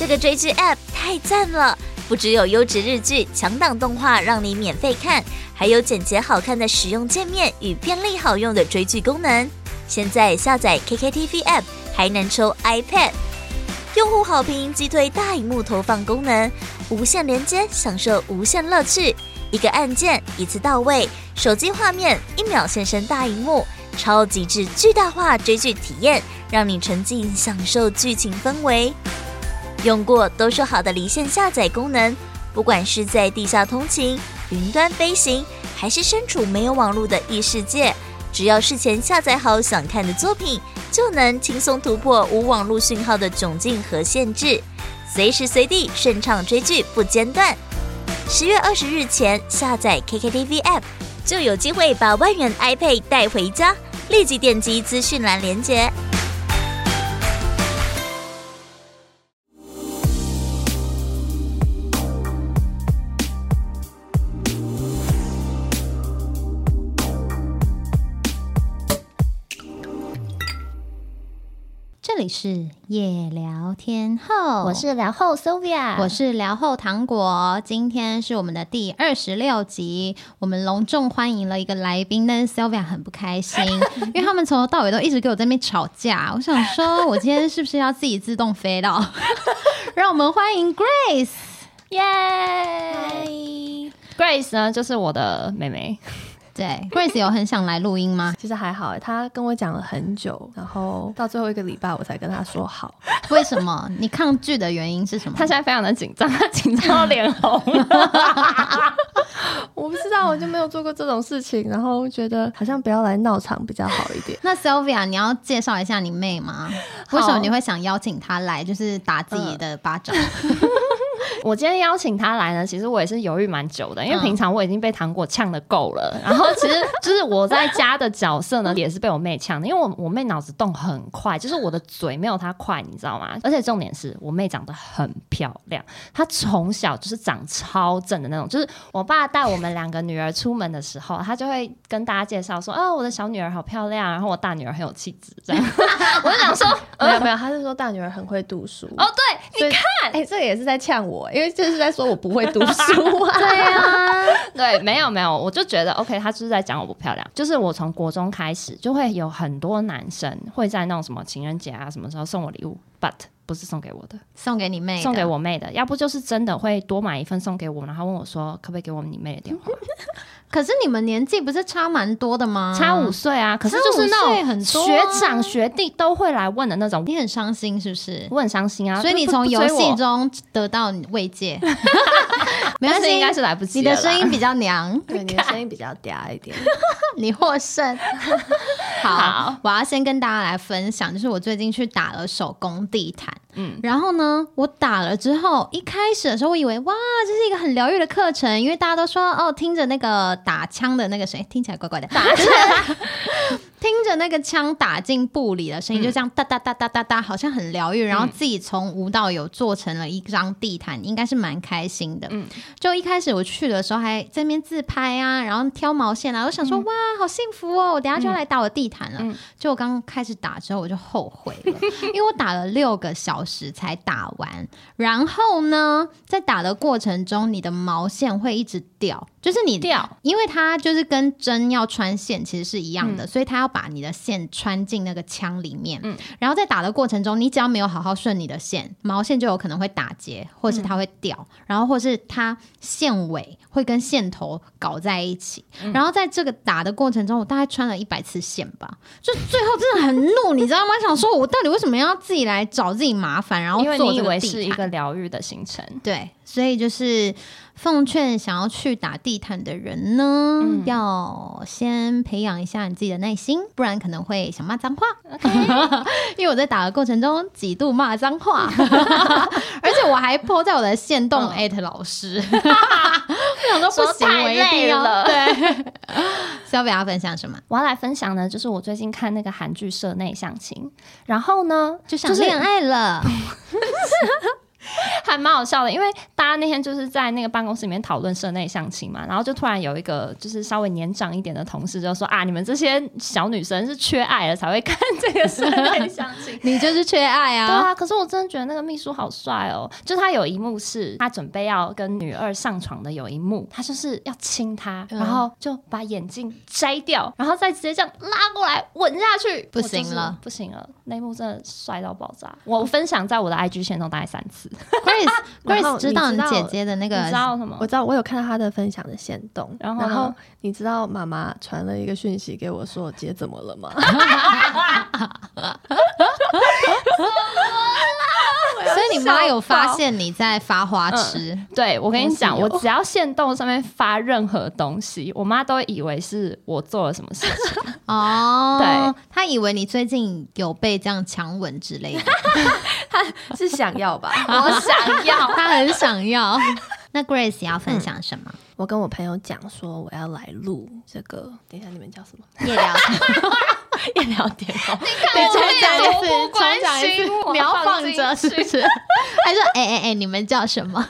这个追剧 App 太赞了！不只有优质日剧、强档动画让你免费看，还有简洁好看的使用界面与便利好用的追剧功能。现在下载 KKTV App 还能抽 iPad，用户好评击退大荧幕投放功能，无线连接享受无限乐趣。一个按键一次到位，手机画面一秒现身大荧幕，超极致巨大化追剧体验，让你沉浸享受剧情氛围。用过都说好的离线下载功能，不管是在地下通勤、云端飞行，还是身处没有网络的异世界，只要事前下载好想看的作品，就能轻松突破无网络讯号的窘境和限制，随时随地顺畅追剧不间断。十月二十日前下载 KKTV App，就有机会把万元 iPad 带回家。立即点击资讯栏连接。里是夜聊天后，我是聊后 Sylvia，我是聊后糖果。今天是我们的第二十六集，我们隆重欢迎了一个来宾，但是 Sylvia 很不开心，因为他们从头到尾都一直给我在那边吵架。我想说，我今天是不是要自己自动飞到？让我们欢迎 Grace，耶！Grace 呢，就是我的妹妹。对，Grace 有很想来录音吗？其实还好，他跟我讲了很久，然后到最后一个礼拜我才跟他说好。为什么？你抗拒的原因是什么？他现在非常的紧张，他 紧张到脸红。我不知道，我就没有做过这种事情，然后觉得好像不要来闹场比较好一点。那 Sylvia，你要介绍一下你妹吗？为什么你会想邀请她来，就是打自己的巴掌？我今天邀请他来呢，其实我也是犹豫蛮久的，因为平常我已经被糖果呛的够了。然后其实就是我在家的角色呢，也是被我妹呛的，因为我我妹脑子动很快，就是我的嘴没有她快，你知道吗？而且重点是我妹长得很漂亮，她从小就是长超正的那种。就是我爸带我们两个女儿出门的时候，他就会跟大家介绍说：“哦，我的小女儿好漂亮，然后我大女儿很有气质。”这样，我就想说，没有没有，他是说大女儿很会读书。哦，对，你看，哎，这个也是在呛我。因为就是在说我不会读书啊，对啊，对，没有没有，我就觉得 OK，他就是在讲我不漂亮。就是我从国中开始，就会有很多男生会在那种什么情人节啊什么时候送我礼物，but 不是送给我的，送给你妹，送给我妹的。要不就是真的会多买一份送给我，然后问我说可不可以给我们你妹的电话。可是你们年纪不是差蛮多的吗？差五岁啊！可是就是那种学长学弟都会来问的那种，你很伤心是不是？我很伤心啊！所以你从游戏中得到慰藉，没关系，应该是来不及。你的声音比较娘，对，你的声音比较嗲一点，你获胜。好，我要先跟大家来分享，就是我最近去打了手工地毯。嗯，然后呢，我打了之后，一开始的时候，我以为哇，这是一个很疗愈的课程，因为大家都说哦，听着那个打枪的那个谁，听起来怪怪的，打枪，听着那个枪打进布里的声音，就这样哒哒哒哒哒哒，好像很疗愈。然后自己从无到有做成了一张地毯，应该是蛮开心的。嗯，就一开始我去的时候还在那边自拍啊，然后挑毛线啊，我想说哇，好幸福哦，我等下就要来打我地毯了。就我刚开始打之后，我就后悔了，因为我打了六个小。小时才打完，然后呢，在打的过程中，你的毛线会一直掉，就是你掉，因为它就是跟针要穿线其实是一样的，所以它要把你的线穿进那个枪里面。嗯，然后在打的过程中，你只要没有好好顺你的线，毛线就有可能会打结，或是它会掉，然后或是它线尾会跟线头搞在一起。然后在这个打的过程中，我大概穿了一百次线吧，就最后真的很怒，你知道吗？想说我到底为什么要自己来找自己麻？烦，然后因为你以为是一个疗愈的行程，对，所以就是奉劝想要去打地毯的人呢，要先培养一下你自己的耐心，不然可能会想骂脏话。因为我在打的过程中几度骂脏话，而且我还泼在我的线动艾特老师，我想说不行，我一定要对。要不要分享什么？我要来分享呢，就是我最近看那个韩剧《社内相亲》，然后呢就想恋爱了，还蛮好笑的，因为大家那天就是在那个办公室里面讨论社内相亲嘛，然后就突然有一个就是稍微年长一点的同事就说啊，你们这些小女生是缺爱了才会看这个社内相亲，你就是缺爱啊！对啊，可是我真的觉得那个秘书好帅哦，就他有一幕是他准备要跟女二上床的有一幕，他就是要亲她，然后就把眼镜摘掉，然后再直接这样拉过来吻下去，不行了，不行了，那一幕真的帅到爆炸，我分享在我的 IG 线中大概三次。Grace，Grace 知道你知道你姐姐的那个你知道什么我？知道，我有看到她的分享的线动，然后呢然后你知道妈妈传了一个讯息给我说：“姐怎么了吗 所以你妈有发现你在发花痴，对，我跟你讲，我只要线动上面发任何东西，我妈都以为是我做了什么事情。哦，对，她以为你最近有被这样强吻之类的，？”她是想要吧？我想要，他很想要。那 Grace 要分享什么？我跟我朋友讲说我要来录这个，等一下你们叫什么？夜聊 天，夜聊天哦。对，重讲一次，重多不关讲一次心 我，你要放放着是不是？他说 哎哎哎，你们叫什么？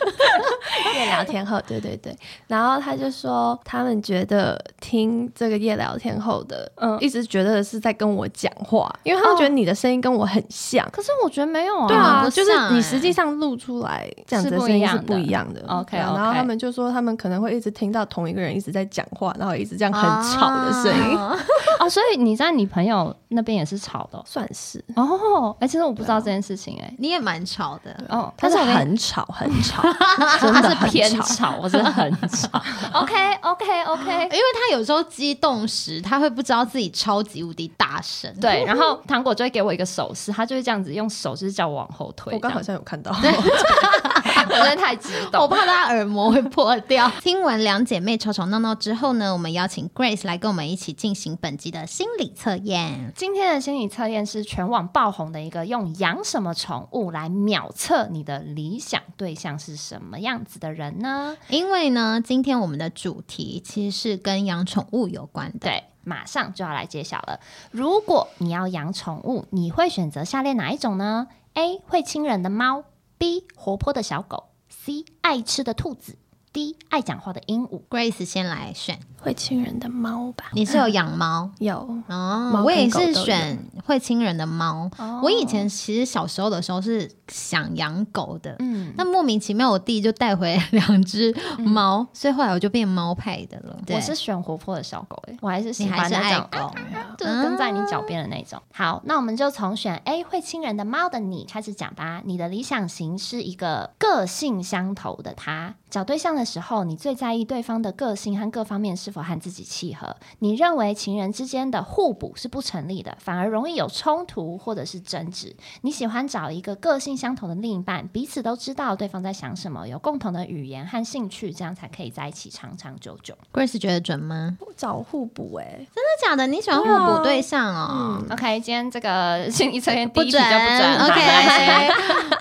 夜聊天后，对对对，然后他就说他们觉得听这个夜聊天后的，嗯一直觉得是在跟我讲话，因为他们觉得你的声音跟我很像。可是我觉得没有啊。对啊，就是你实际上录出来这样子的声音是不一样的。OK，然后他们就说他们可能会一直听到同一个人一直在讲话，然后一直这样很吵的声音，啊哦，所以你在你朋友那边也是吵的哦算是。哦。哎、其实我不知道这件事情哎、你也蛮吵的。哦，但是很吵，很吵，真他是的。偏吵，我是很吵。OK OK OK，因为他有时候激动时，他会不知道自己超级无敌大声。对，然后糖果就会给我一个手势，他就会这样子用手，就是叫我往后退。我刚好像有看到，样 我真的太激动，我怕他耳膜会破掉。听完两姐妹吵吵闹闹之后呢，我们邀请 Grace 来跟我们一起进行本集的心理测验。今天的心理测验是全网爆红的一个用养什么宠物来秒测你的理想对象是什么样子的人呢？因为呢，今天我们的主题其实是跟养宠物有关的。对，马上就要来揭晓了。如果你要养宠物，你会选择下列哪一种呢？A. 会亲人的猫，B. 活泼的小狗，C. 爱吃的兔子，D. 爱讲话的鹦鹉。Grace 先来选，会亲人的猫吧？你是有养猫 有，哦，猫我也是选会亲人的猫。哦我以前其实小时候的时候是想养狗的，嗯，那莫名其妙我弟就带回两只猫，所以后来我就变猫派的了。我是选活泼的小狗、欸，我还是喜欢那种爱狗，就是跟在你脚边的那种。好，那我们就从选 A 会亲人的猫的你开始讲吧。你的理想型是一个个性相投的他。找对象的时候，你最在意对方的个性和各方面是否和自己契合。你认为情人之间的互补是不成立的，反而容易有冲突或者是争执。你喜欢找一个个性相同的另一半，彼此都知道对方在想什么，有共同的语言和兴趣，这样才可以在一起长长久久。Grace 觉得准吗？找互补哎，真的假的？你喜欢互补对象哦？OK，今天这个心理测验第不一题就不准 OK，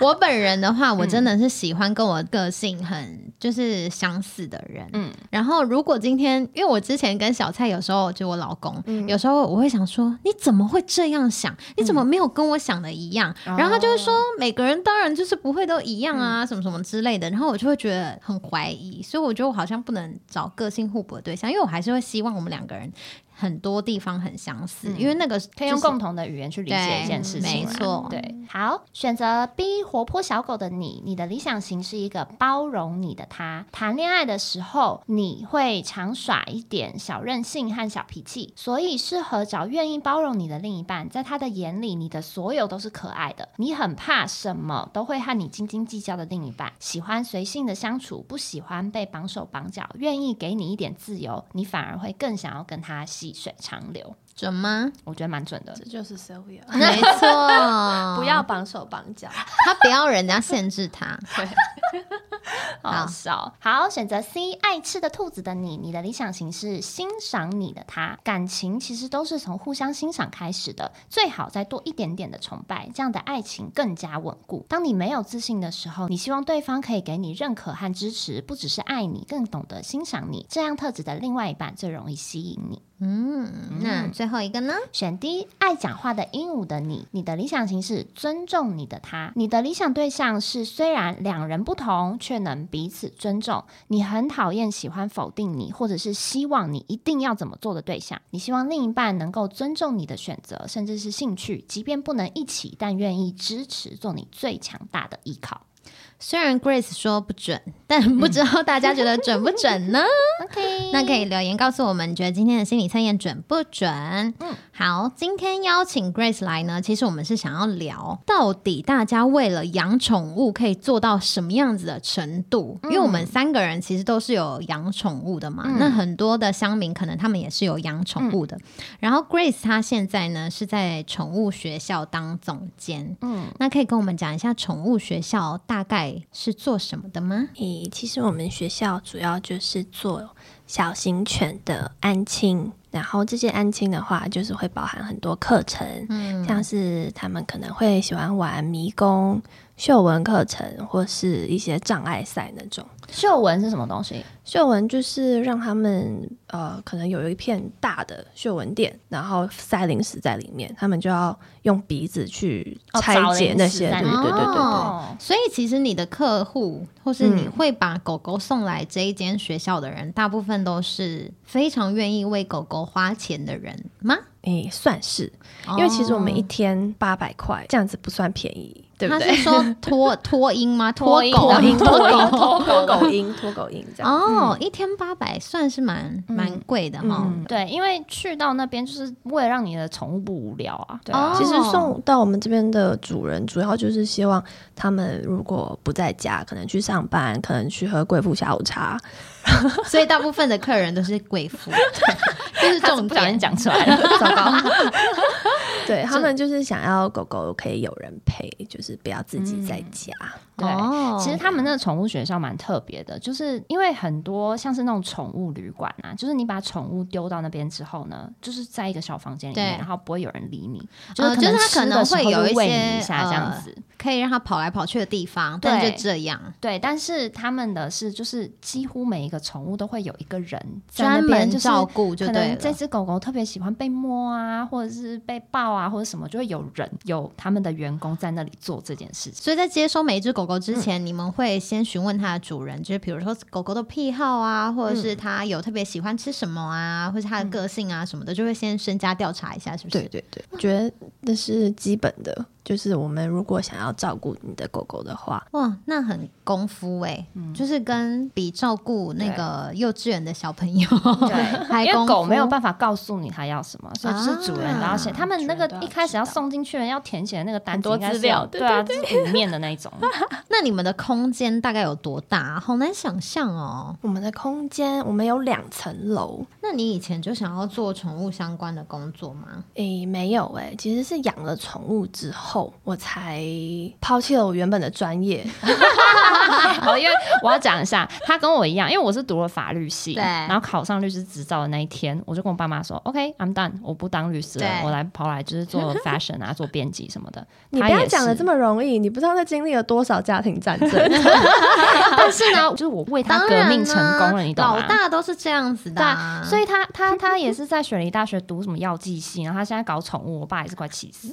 我本人的话，我真的是喜欢跟我个性很就是相似的人。嗯，然后如果今天，因为我之前跟小蔡有时候就我老公，有时候我会想说，你怎么会这样想？你怎么没有跟我想的一样？然后他就会说，每个人当然就是不会都一样啊，什么什么之类的。然后我就会觉得很怀疑，所以我觉得我好像不能找个性互补的对象，因为我还是会希望我们两个人很多地方很相似，因为那个可以用共同的语言去理解一件事情没错对，好，选择 B 活泼小狗的你，你的理想型是一个包容你的他。谈恋爱的时候，你会常耍一点小任性和小脾气，所以适合找愿意包容你的另一半。在他的眼里，你的所有都是可爱的。你很怕什么都会和你斤斤计较的另一半，喜欢随性的相处，不喜欢被绑手绑脚，愿意给你一点自由，你反而会更想要跟他细水长流。准吗？我觉得蛮准的。这就是 Sylvia，没错，不要绑手绑脚。他不要人家限制他。好笑。好，选择 C 爱吃的兔子的你，你的理想型是欣赏你的他。感情其实都是从互相欣赏开始的，最好再多一点点的崇拜，这样的爱情更加稳固。当你没有自信的时候，你希望对方可以给你认可和支持，不只是爱你，更懂得欣赏你。这样特质的另外一半最容易吸引你。嗯，那最后一个呢？选 D，爱讲话的鹦鹉的你，你的理想型是尊重你的他，你的理想对象是虽然两人不同，却能彼此尊重。你很讨厌喜欢否定你，或者是希望你一定要怎么做的对象。你希望另一半能够尊重你的选择，甚至是兴趣，即便不能一起，但愿意支持，做你最强大的依靠。虽然 Grace 说不准，但不知道大家觉得准不准呢？OK，那可以留言告诉我们，你觉得今天的心理测验准不准？嗯，好，今天邀请 Grace 来呢，其实我们是想要聊，到底大家为了养宠物可以做到什么样子的程度？因为我们三个人其实都是有养宠物的嘛，那很多的乡民可能他们也是有养宠物的。然后 Grace 她现在呢是在宠物学校当总监，嗯，那可以跟我们讲一下宠物学校大概。是做什么的吗？诶，其实我们学校主要就是做小型犬的安亲，然后这些安亲的话，就是会包含很多课程，嗯，像是他们可能会喜欢玩迷宫、嗅闻课程，或是一些障碍赛那种。嗅闻是什么东西？嗅闻就是让他们呃，可能有一片大的嗅闻店，然后塞零食在里面，他们就要用鼻子去拆解那些。对对对对对。所以其实你的客户，或是你会把狗狗送来这一间学校的人，大部分都是非常愿意为狗狗花钱的人吗？诶，算是，因为其实我们一天八百块，这样子不算便宜。他是说脱脱音吗？脱狗音，脱狗脱狗音，脱狗音这样。哦，一天八百算是蛮蛮贵的哈。对，因为去到那边就是为了让你的宠物不无聊啊。对，其实送到我们这边的主人，主要就是希望他们如果不在家，可能去上班，可能去喝贵妇下午茶。所以大部分的客人都是贵妇，就是这种不小心讲出来了，糟糕。对他们就是想要狗狗可以有人陪，就是不要自己在家。对，其实他们那个宠物学校蛮特别的，就是因为很多像是那种宠物旅馆啊，就是你把宠物丢到那边之后呢，就是在一个小房间里面，然后不会有人理你，就是就是他可能会有一些一下这样子，可以让它跑来跑去的地方，但就这样。对，但是他们的是就是几乎每一个宠物都会有一个人专门照顾，就对。这只狗狗特别喜欢被摸啊，或者是被抱啊，或者什么，就会有人有他们的员工在那里做这件事情。所以在接收每一只狗。狗之前，你们会先询问它的主人，就是比如说狗狗的癖好啊，或者是它有特别喜欢吃什么啊，或者它的个性啊什么的，就会先深加调查一下，是不是？对对对，我觉得那是基本的。就是我们如果想要照顾你的狗狗的话，哇，那很功夫哎，就是跟比照顾那个幼稚园的小朋友，对，因为狗没有办法告诉你它要什么，所以是主人然后写。他们那个一开始要送进去的要填写的那个单多资料，对啊，是五面的那一种。那你们的空间大概有多大？好难想象哦。我们的空间，我们有两层楼。那你以前就想要做宠物相关的工作吗？诶，没有诶，其实是养了宠物之后。后我才抛弃了我原本的专业，好，因为我要讲一下，他跟我一样，因为我是读了法律系，对，然后考上律师执照的那一天，我就跟我爸妈说，OK，I'm done，我不当律师了，我来跑来就是做 fashion 啊，做编辑什么的。你不要讲的这么容易，你不知道他经历了多少家庭战争。但是呢，就是我为他革命成功了，你懂吗？老大都是这样子的，所以他他他也是在雪梨大学读什么药剂系，然后他现在搞宠物，我爸也是快气死。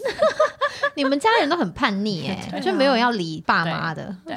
你 们家人都很叛逆哎，就没有要理爸妈的。对，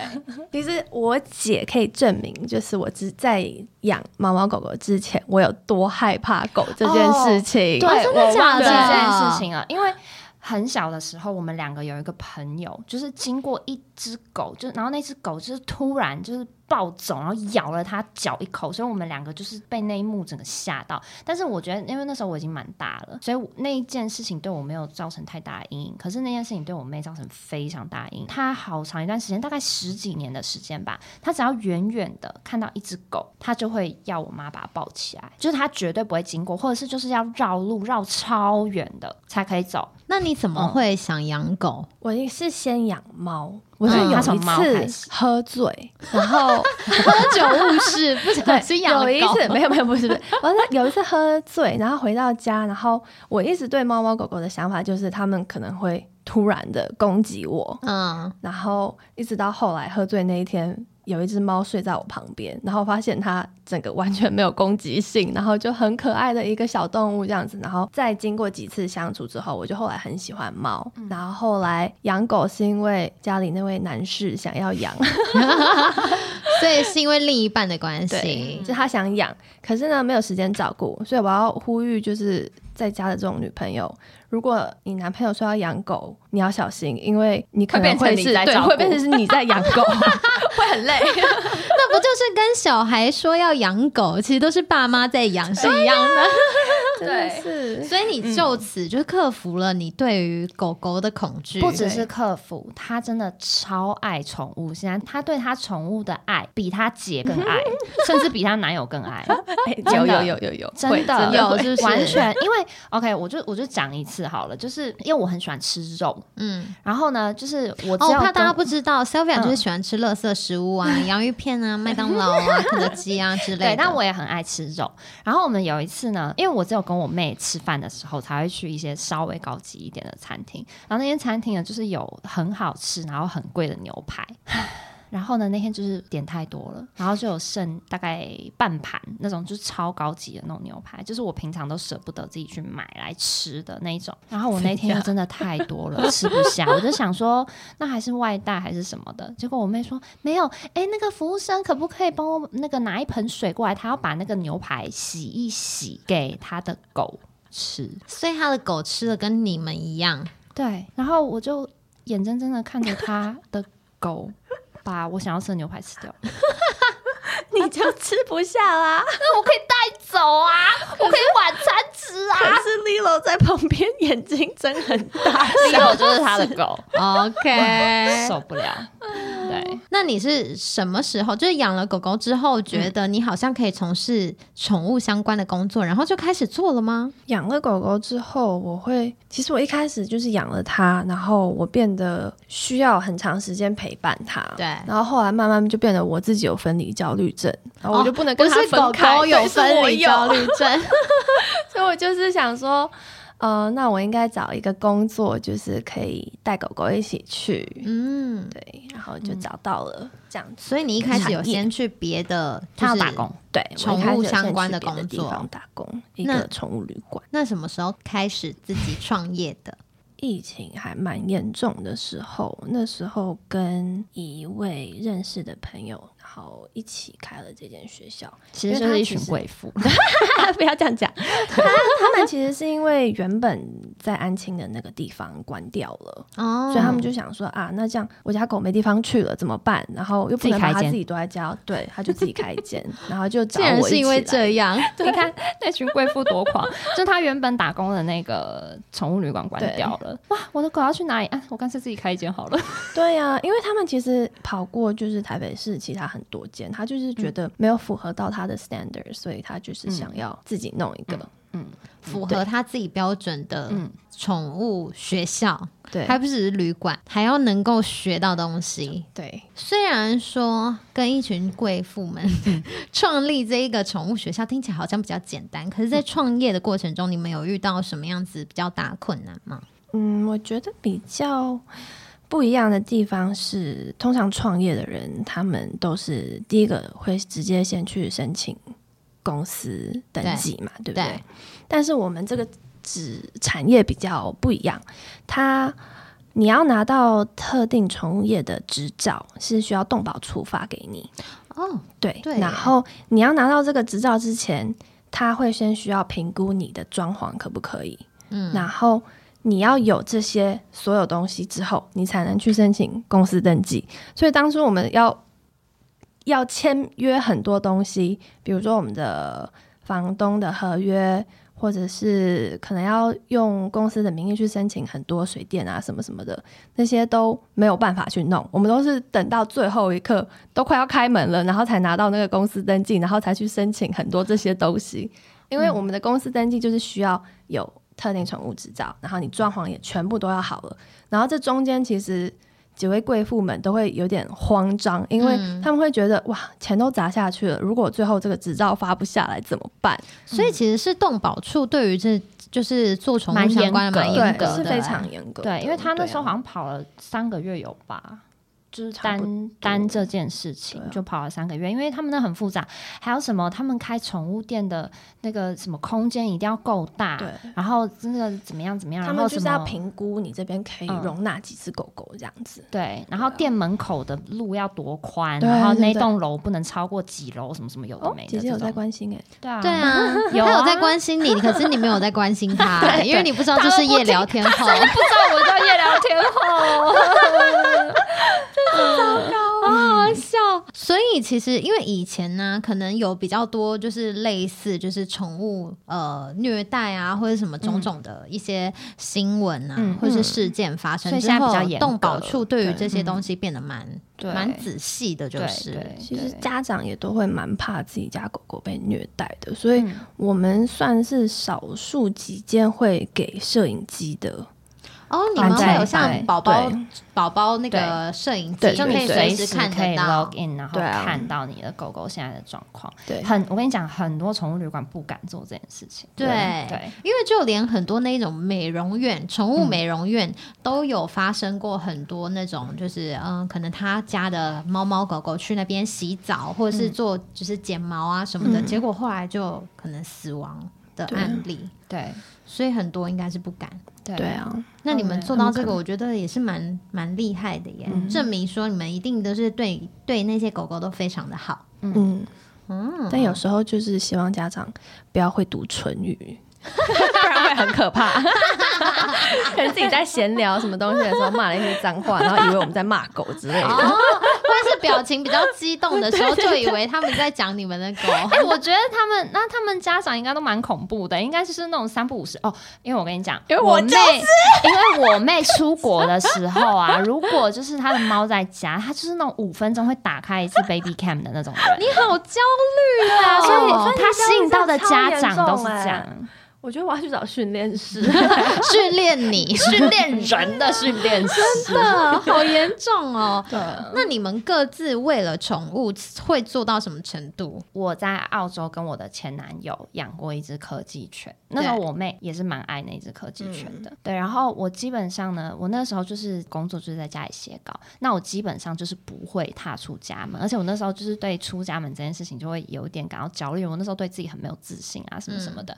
其实我姐可以证明，就是我只在养猫猫狗狗之前，我有多害怕狗这件事情。对，真的假的？这件事情啊，因为很小的时候，我们两个有一个朋友，就是经过一只狗，就然后那只狗就是突然就是。暴走，然后咬了他脚一口，所以我们两个就是被那一幕整个吓到。但是我觉得，因为那时候我已经蛮大了，所以那一件事情对我没有造成太大的阴影。可是那件事情对我妹造成非常大阴影。她好长一段时间，大概十几年的时间吧，她只要远远的看到一只狗，她就会要我妈把它抱起来，就是她绝对不会经过，或者是就是要绕路绕超远的才可以走。那你怎么会想养狗？我是先养猫。我是有一次喝醉，然后喝酒误事，不小心 养有一次没有没有不是不是，我是有一次喝醉，然后回到家，然后我一直对猫猫狗狗的想法就是他们可能会突然的攻击我，嗯，然后一直到后来喝醉那一天有一只猫睡在我旁边，然后发现它整个完全没有攻击性，然后就很可爱的一个小动物这样子。然后再经过几次相处之后，我就后来很喜欢猫。然后后来养狗是因为家里那位男士想要养，所以是因为另一半的关系，就他想养，可是呢没有时间照顾，所以我要呼吁就是在家的这种女朋友。如果你男朋友说要养狗，你要小心，因为你可能会是对，会变成是你在养狗，会很累。那不就是跟小孩说要养狗，其实都是爸妈在养是一样的。对，是。所以你就此就克服了你对于狗狗的恐惧。不只是克服，他真的超爱宠物。现在他对他宠物的爱比他姐更爱，甚至比他男友更爱。有有有有有，真的有，就是完全。因为 OK，我就我就讲一次好了，就是因为我很喜欢吃肉，嗯，然后呢，就是我我怕大家不知道，Sylvia 就是喜欢吃垃圾食物啊，洋芋片啊，麦当劳啊，肯德基啊之类的。对，但我也很爱吃肉。然后我们有一次呢，因为我只有跟我妹吃饭的时候，才会去一些稍微高级一点的餐厅。然后那间餐厅呢，就是有很好吃，然后很贵的牛排。然后呢，那天就是点太多了，然后就有剩大概半盘那种，就是超高级的那种牛排，就是我平常都舍不得自己去买来吃的那种。然后我那天就真的太多了，吃不下，我就想说，那还是外带还是什么的。结果我妹说没有，哎，那个服务生可不可以帮我那个拿一盆水过来？她要把那个牛排洗一洗给她的狗吃，所以她的狗吃的跟你们一样。对，然后我就眼睁睁的看着她的狗。把我想要吃的牛排吃掉，你就吃不下啦。那我可以带走啊，我可以晚餐吃啊。可是 Lilo 在旁边眼睛睁很大，Lilo 就是他的狗。OK，受不了。对，那你是什么时候就是养了狗狗之后，觉得你好像可以从事宠物相关的工作，然后就开始做了吗？养了狗狗之后，我会其实我一开始就是养了它，然后我变得需要很长时间陪伴它。对，然后后来慢慢就变得我自己有分离焦虑症，然后我就不能跟他分开。狗狗有分离焦虑症，所以我就是想说。呃，那我应该找一个工作，就是可以带狗狗一起去。嗯，对，然后就找到了这样子。所以你一开始有先去别的，他要打工，对，宠物相关的工作打工，一个宠物旅馆。那什么时候开始自己创业的？疫情还蛮严重的时候，那时候跟一位认识的朋友。好，一起开了这间学校，其实就是一群贵妇 不要这样讲。他他们其实是因为原本在安庆的那个地方关掉了，哦，所以他们就想说啊，那这样我家狗没地方去了怎么办？然后又不能把他自己都在家，对，他就自己开一间，然后就找我。是因为这样，你看那群贵妇多狂，就他原本打工的那个宠物旅馆关掉了，哇，我的狗要去哪里啊？我干脆自己开一间好了。对呀，因为他们其实跑过就是台北市其他很。多间，他就是觉得没有符合到他的 standard，所以他就是想要自己弄一个，嗯，符合他自己标准的宠物学校，对，还不只是旅馆，还要能够学到东西。对，虽然说跟一群贵妇们 创立这一个宠物学校听起来好像比较简单，可是，在创业的过程中，你们有遇到什么样子比较大困难吗？嗯，我觉得比较。不一样的地方是，通常创业的人，他们都是第一个会直接先去申请公司登记嘛，对不对？但是我们这个指产业比较不一样，它你要拿到特定从业的执照，是需要动保处发给你哦。对对，然后你要拿到这个执照之前，他会先需要评估你的装潢可不可以，嗯，然后。你要有这些所有东西之后，你才能去申请公司登记。所以当初我们要要签约很多东西，比如说我们的房东的合约，或者是可能要用公司的名义去申请很多水电啊什么什么的，那些都没有办法去弄。我们都是等到最后一刻，都快要开门了，然后才拿到那个公司登记，然后才去申请很多这些东西。因为我们的公司登记就是需要有。特定宠物执照，然后你装潢也全部都要好了，然后这中间其实几位贵妇们都会有点慌张，因为他们会觉得哇，钱都砸下去了，如果最后这个执照发不下来怎么办？所以其实是动保处对于这就是做宠物相关的蛮严格，是非常严格。对，因为他那时候好像跑了三个月有吧。就是单单这件事情就跑了三个月，因为他们那很复杂，还有什么他们开宠物店的那个什么空间一定要够大，对，然后那个怎么样怎么样，他们就是要评估你这边可以容纳几只狗狗这样子，对，然后店门口的路要多宽，然后那栋楼不能超过几楼，什么什么有的没的。姐姐有在关心哎，对啊，对啊，有有在关心你，可是你没有在关心他，因为你不知道这是夜聊天后，不知道我叫夜聊天后。糟糕，好好笑。所以其实，因为以前呢，可能有比较多就是类似就是宠物呃虐待啊，或者什么种种的一些新闻啊，或者是事件发生之后，动保处对于这些东西变得蛮蛮仔细的，就是。其实家长也都会蛮怕自己家狗狗被虐待的，所以我们算是少数几间会给摄影机的。哦，你们会有像宝宝宝宝那个摄影机，就可以随时看可以 log in，然后看到你的狗狗现在的状况。对，很我跟你讲，很多宠物旅馆不敢做这件事情。对对，因为就连很多那种美容院、宠物美容院都有发生过很多那种，就是嗯，可能他家的猫猫狗狗去那边洗澡，或者是做就是剪毛啊什么的，结果后来就可能死亡的案例。对，所以很多应该是不敢。对啊，那你们做到这个，我觉得也是蛮蛮厉害的耶，证明说你们一定都是对对那些狗狗都非常的好。嗯嗯，但有时候就是希望家长不要会读唇语。不然会很可怕，可能自己在闲聊什么东西的时候骂了一些脏话，然后以为我们在骂狗之类的，或者是表情比较激动的时候，就以为他们在讲你们的狗。哎，我觉得他们那他们家长应该都蛮恐怖的，应该就是那种三不五时哦。因为我跟你讲，因为我妹，因为我妹出国的时候啊，如果就是她的猫在家，她就是那种五分钟会打开一次 baby cam 的那种人。你好焦虑啊！所以她吸引到的家长都是这样。我觉得我要去找训练师，训练你，训练人的训练师，真的好严重哦。对，那你们各自为了宠物会做到什么程度？我在澳洲跟我的前男友养过一只柯基犬，那时候我妹也是蛮爱那只柯基犬的。对，然后我基本上呢，我那时候就是工作就是在家里写稿，那我基本上就是不会踏出家门，而且我那时候就是对出家门这件事情就会有一点感到焦虑。我那时候对自己很没有自信啊，什么什么的，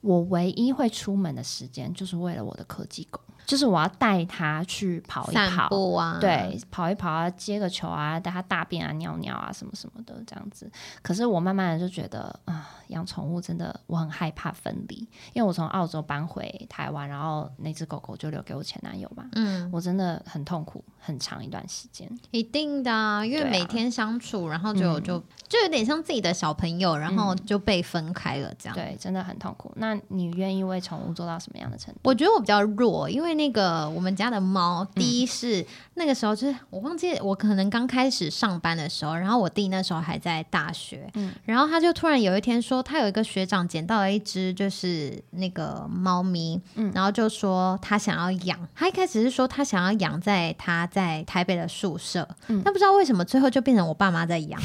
我。唯一会出门的时间，就是为了我的科技狗。就是我要带它去跑一跑步啊，对，跑一跑啊，接个球啊，带它大便啊、尿尿啊什么什么的这样子。可是我慢慢的就觉得啊，养宠物真的我很害怕分离，因为我从澳洲搬回台湾，然后那只狗狗就留给我前男友嘛，嗯，我真的很痛苦，很长一段时间。一定的，因为每天相处，然后就就就有点像自己的小朋友，然后就被分开了这样。对，真的很痛苦。那你愿意为宠物做到什么样的程度？我觉得我比较弱，因为。那个我们家的猫，第一是那个时候就是我忘记我可能刚开始上班的时候，然后我弟那时候还在大学，嗯，然后他就突然有一天说，他有一个学长捡到了一只就是那个猫咪，嗯，然后就说他想要养，他一开始是说他想要养在他在台北的宿舍，嗯，但不知道为什么最后就变成我爸妈在养，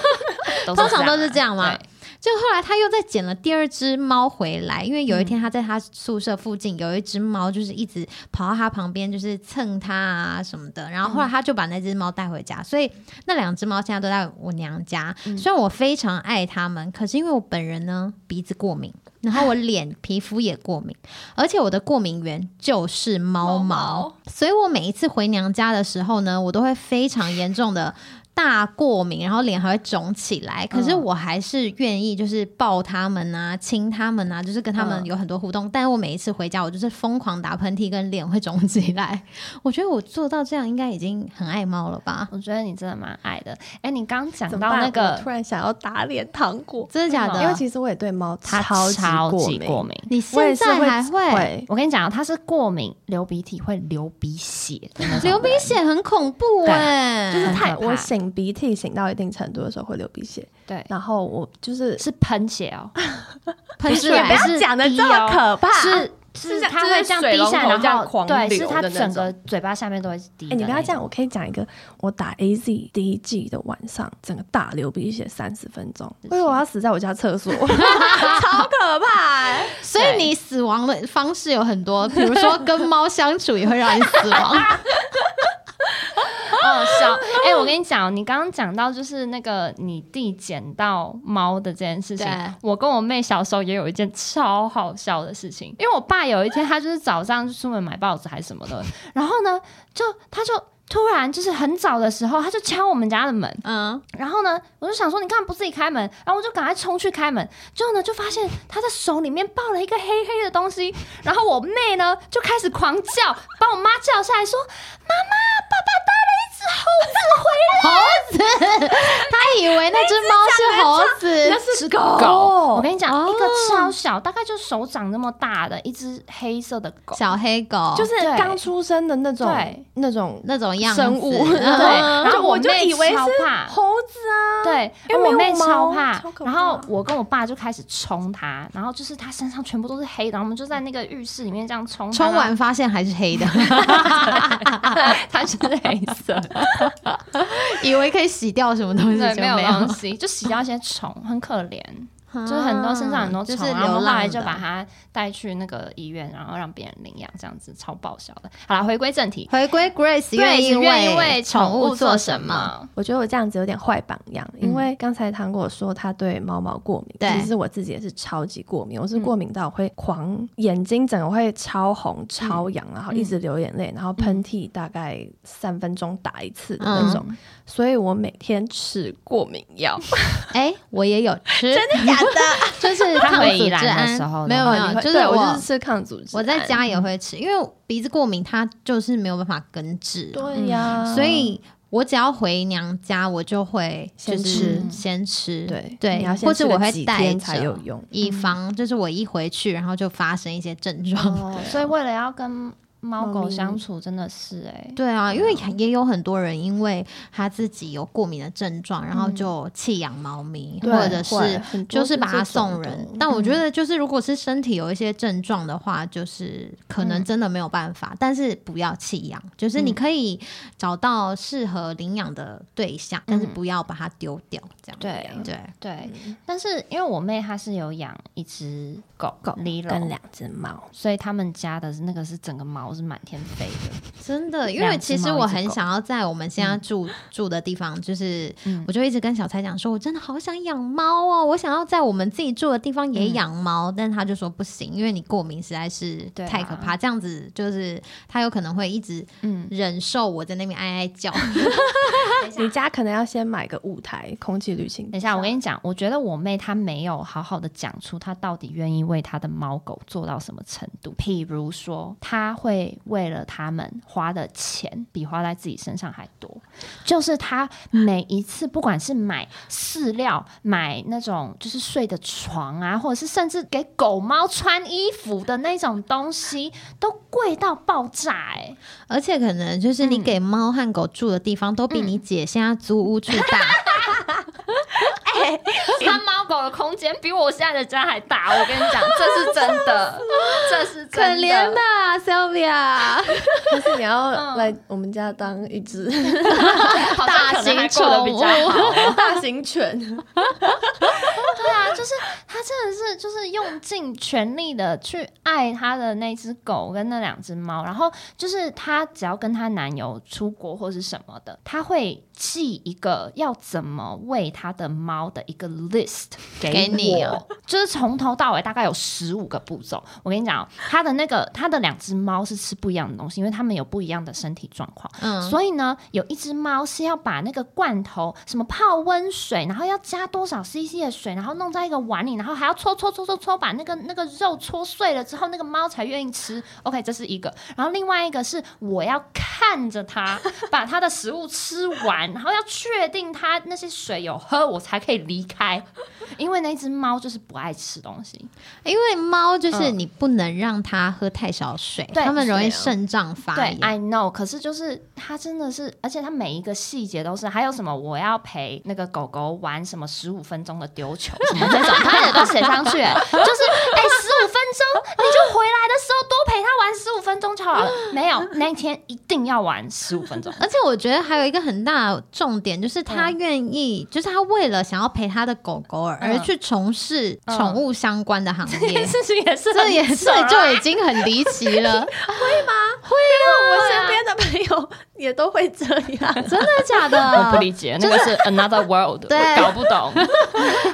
通常都是这样吗？就后来他又再捡了第二只猫回来，因为有一天他在他宿舍附近有一只猫，就是一直跑到他旁边，就是蹭他啊什么的。然后后来他就把那只猫带回家，所以那两只猫现在都在我娘家。虽然我非常爱它们，可是因为我本人呢鼻子过敏，然后我脸皮肤也过敏，而且我的过敏源就是猫毛，所以我每一次回娘家的时候呢，我都会非常严重的。大过敏，然后脸还会肿起来，可是我还是愿意，就是抱他们啊，亲他们啊，就是跟他们有很多互动。但是我每一次回家，我就是疯狂打喷嚏，跟脸会肿起来。我觉得我做到这样，应该已经很爱猫了吧？我觉得你真的蛮爱的。哎，你刚讲到那个，突然想要打脸糖果，真的假的？因为其实我也对猫超级过敏。你现在还会？我跟你讲，它是过敏，流鼻涕会流鼻血，流鼻血很恐怖哎，就是太我醒。鼻涕醒到一定程度的时候会流鼻血，对，然后我就是是喷血哦，喷血不要讲的这么可怕，是是它会这样滴下，然后对，是它整个嘴巴下面都会滴。哎，你不要这样，我可以讲一个，我打 A Z 第一季的晚上，整个大流鼻血三十分钟，因为我要死在我家厕所，超可怕。所以你死亡的方式有很多，比如说跟猫相处也会让你死亡。好笑。哎，我跟你讲，你刚刚讲到就是那个你弟捡到猫的这件事情，我跟我妹小时候也有一件超好笑的事情，因为我爸有一天他就是早上就出门买报纸还是什么的，然后呢，就他就。突然就是很早的时候，他就敲我们家的门，嗯，然后呢，我就想说，你干嘛不自己开门？然后我就赶快冲去开门，之后呢，就发现他的手里面抱了一个黑黑的东西，然后我妹呢就开始狂叫，把我妈叫下来说：“妈妈，爸爸带了一只猴子回来。”猴子，他以为那只猫是猴子，那是狗。我跟你讲，一个超小，大概就手掌那么大的一只黑色的狗，小黑狗，就是刚出生的那种，那种那种。生物。对，然后我就以为是猴子啊，对，因为我妹超怕，然后我跟我爸就开始冲它，然后就是它身上全部都是黑的，然后我们就在那个浴室里面这样冲，冲完发现还是黑的，它是黑色，以为可以洗掉什么东西，没有。东西，就洗掉一些虫，很可怜。就是很多身上很多虫，然后后来就把它带去那个医院，然后让别人领养，这样子超爆笑的。好了，回归正题，回归 Grace 愿意为宠物做什么？我觉得我这样子有点坏榜样，因为刚才糖果说他对猫毛过敏，其实我自己也是超级过敏，我是过敏到会狂眼睛整个会超红、超痒，然后一直流眼泪，然后喷嚏大概三分钟打一次的那种，所以我每天吃过敏药。哎，我也有吃，真的假？的，就是抗组织胺，没有没有，就是我就是吃抗组织，我在家也会吃，因为鼻子过敏，它就是没有办法根治，对呀，所以我只要回娘家，我就会先吃先吃，对对，或者我会带才有用，以防就是我一回去，然后就发生一些症状，所以为了要跟。猫狗相处真的是哎，对啊，因为也有很多人因为他自己有过敏的症状，然后就弃养猫咪，或者是就是把它送人。但我觉得，就是如果是身体有一些症状的话，就是可能真的没有办法，但是不要弃养，就是你可以找到适合领养的对象，但是不要把它丢掉。这样对对对。但是因为我妹她是有养一只狗狗跟两只猫，所以他们家的那个是整个猫。是满天飞的，真的。因为其实我很想要在我们现在住住的地方，就是我就一直跟小蔡讲说，我真的好想养猫哦，我想要在我们自己住的地方也养猫。但他就说不行，因为你过敏实在是太可怕，这样子就是他有可能会一直忍受我在那边哀哀叫。你家可能要先买个舞台，空气滤清。等一下，我跟你讲，我觉得我妹她没有好好的讲出她到底愿意为她的猫狗做到什么程度。譬如说，她会。为了他们花的钱比花在自己身上还多，就是他每一次不管是买饲料、买那种就是睡的床啊，或者是甚至给狗猫穿衣服的那种东西，都贵到爆炸哎！而且可能就是你给猫和狗住的地方，都比你姐现在租屋住大。哎，他猫狗的空间比我现在的家还大，我跟你讲，这是真的，这是可怜的 Sylvia。但是你要来我们家当一只 大型宠物，大型犬。对啊，就是他真的是就是用尽全力的去爱他的那只狗跟那两只猫，然后就是他只要跟他男友出国或是什么的，他会。记一个要怎么喂他的猫的一个 list 给你哦，就是从头到尾大概有十五个步骤。我跟你讲，他的那个他的两只猫是吃不一样的东西，因为他们有不一样的身体状况。嗯，所以呢，有一只猫是要把那个罐头什么泡温水，然后要加多少 cc 的水，然后弄在一个碗里，然后还要搓搓搓搓搓，把那个那个肉搓碎了之后，那个猫才愿意吃。OK，这是一个。然后另外一个是我要看着它 把它的食物吃完。然后要确定它那些水有喝，我才可以离开。因为那只猫就是不爱吃东西，因为猫就是你不能让它喝太少水，它们容易肾脏发炎。对 I know，可是就是它真的是，而且它每一个细节都是，还有什么我要陪那个狗狗玩什么十五分钟的丢球什么那种，它也都写上去。就是哎，十五分钟，你就回来的时候多陪它玩十五分钟就好了。没有，那一天一定要玩十五分钟。而且我觉得还有一个很大的重点，就是它愿意，就是他为了想要陪他的狗狗而去从事宠物相关的行业，事情也是，这也是就已经很离奇了。会吗？会啊！我身边的朋友 也都会这样，真的假的？我不理解，那个是 another world，对，搞不懂。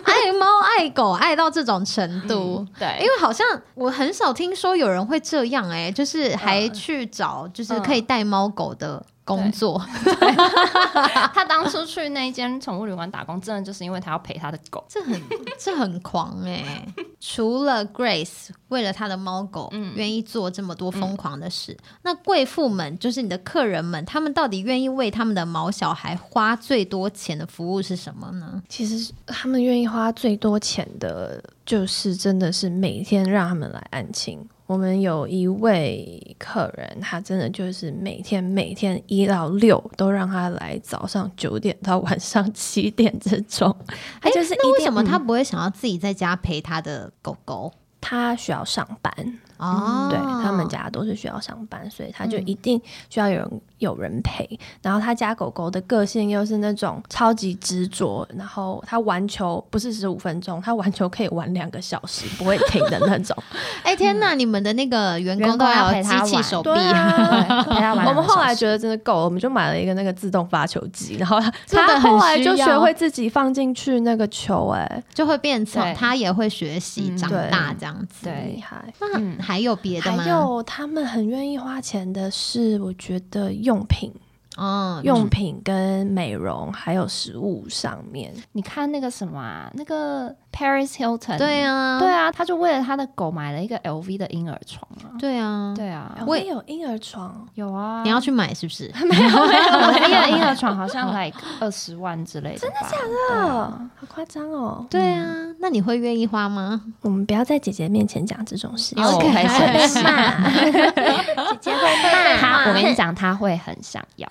爱猫爱狗爱到这种程度，对，因为好像我很少听说有人会这样，哎，就是还去找就是可以带猫狗的。工作，他当初去那间宠物旅馆打工，真的就是因为他要陪他的狗，这很这很狂哎！除了 Grace 为了他的猫狗，愿意做这么多疯狂的事，那贵妇们就是你的客人们，他们到底愿意为他们的毛小孩花最多钱的服务是什么呢？其实他们愿意花最多钱的，就是真的是每天让他们来安亲。我们有一位客人，他真的就是每天每天一到六都让他来，早上九点到晚上七点这种。他就是那为什么他不会想要自己在家陪他的狗狗？他需要上班哦，对他们家都是需要上班，所以他就一定需要有人。有人陪，然后他家狗狗的个性又是那种超级执着，然后他玩球不是十五分钟，他玩球可以玩两个小时不会停的那种。哎天哪，你们的那个员工都要陪他玩手臂，陪他玩。我们后来觉得真的够了，我们就买了一个那个自动发球机，然后他后来就学会自己放进去那个球，哎，就会变成他也会学习长大这样子，厉害。那还有别的吗？还有他们很愿意花钱的是，我觉得。用品。嗯，用品跟美容还有食物上面，你看那个什么啊，那个 Paris Hilton，对啊，对啊，他就为了他的狗买了一个 LV 的婴儿床啊，对啊，对啊，我也有婴儿床，有啊，你要去买是不是？没 有没有，那个 婴儿床好像 like 二十万之类的，真的假的？好夸张哦！对啊，那你会愿意花吗？我们不要在姐姐面前讲这种事，因为我会被骂，姐姐会骂。他。我跟你讲，他会很想要。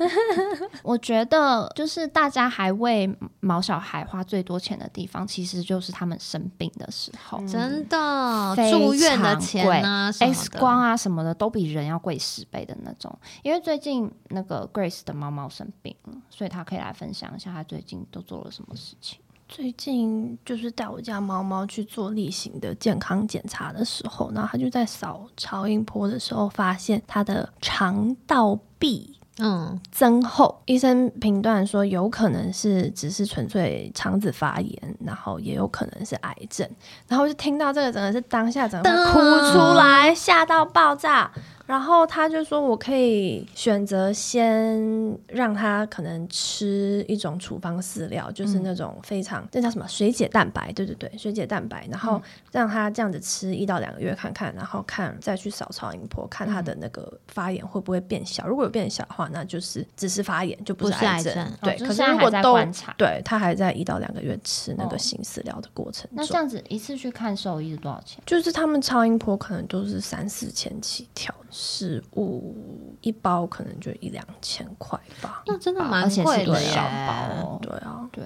我觉得，就是大家还为毛小孩花最多钱的地方，其实就是他们生病的时候，真的住院的钱啊，X 光啊什么的，都比人要贵十倍的那种。因为最近那个 Grace 的猫猫生病了，所以他可以来分享一下他最近都做了什么事情。最近就是带我家猫猫去做例行的健康检查的时候，然后他就在扫超音波的时候，发现它的肠道壁。嗯，增厚，医生评断说有可能是只是纯粹肠子发炎，然后也有可能是癌症，然后就听到这个，真的是当下整个哭出来，吓到爆炸。然后他就说：“我可以选择先让他可能吃一种处方饲料，就是那种非常那叫什么水解蛋白，对对对，水解蛋白。然后让他这样子吃一到两个月看看，然后看再去扫超音波，看他的那个发炎会不会变小。如果有变小的话，那就是只是发炎，就不是癌症。对，可是如果都对他还在一到两个月吃那个新饲料的过程，那这样子一次去看兽医是多少钱？就是他们超音波可能都是三四千起跳。”食物一包可能就一两千块吧，那真的蛮贵的小包。对啊，对。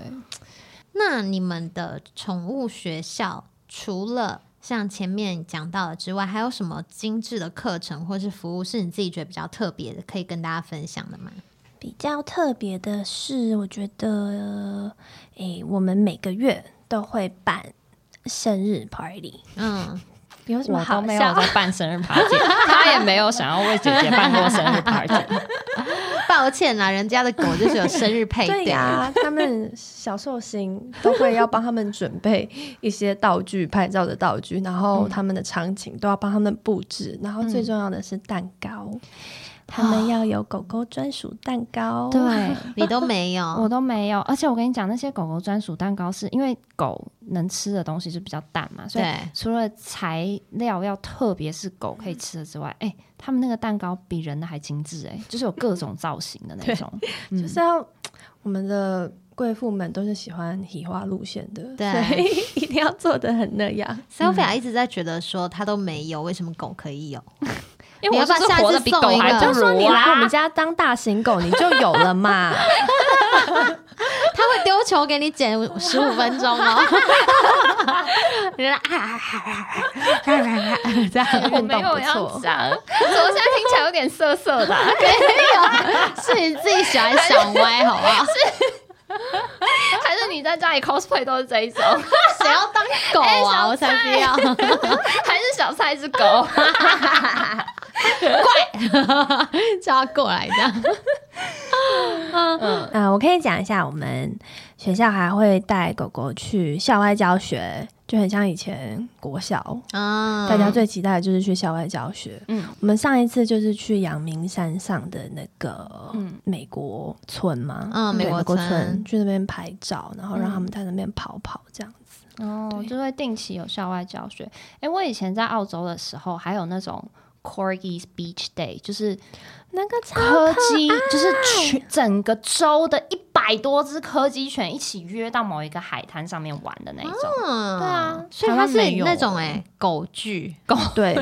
那你们的宠物学校除了像前面讲到的之外，还有什么精致的课程或是服务是你自己觉得比较特别的，可以跟大家分享的吗？比较特别的是，我觉得，诶，我们每个月都会办生日 party。嗯。有什么好没有在办生日 party，他也没有想要为姐姐办过生日 party。抱歉啦，人家的狗就是有生日配对啊，他们小寿星都会要帮他们准备一些道具，拍照的道具，然后他们的场景都要帮他们布置，然后最重要的是蛋糕。他们要有狗狗专属蛋糕，对 你都没有，我都没有。而且我跟你讲，那些狗狗专属蛋糕是因为狗能吃的东西就比较淡嘛，所以除了材料要特别是狗可以吃的之外，哎，他们那个蛋糕比人的还精致，哎，就是有各种造型的那种，就是要我们的贵妇们都是喜欢喜花路线的，对，一定要做的很那样。Sophia 一直在觉得说他都没有，为什么狗可以有？因为我是活的比狗还不如啊！你来我们家当大型狗，你就有了嘛。他会会丢球给你捡十五分钟哦。这样我没有要讲，怎么现在听起来有点涩涩的？没有，是你自己喜欢想歪，好不好？还是你在家里 cosplay 都是这一种？谁要当狗啊？我才不要！还是小蔡是狗？怪，叫他过来这样。嗯 嗯，我可以讲一下，我们学校还会带狗狗去校外教学，就很像以前国小啊。大家最期待的就是去校外教学。嗯，我们上一次就是去阳明山上的那个美国村嘛，嗯，美国村去那边拍照，然后让他们在那边跑跑这样子。哦，就会定期有校外教学。哎，我以前在澳洲的时候，还有那种。Corgis Beach Day 就是那个柯基，就是全整个州的一百多只柯基犬一起约到某一个海滩上面玩的那种。对啊，所以它是那种哎狗剧，狗对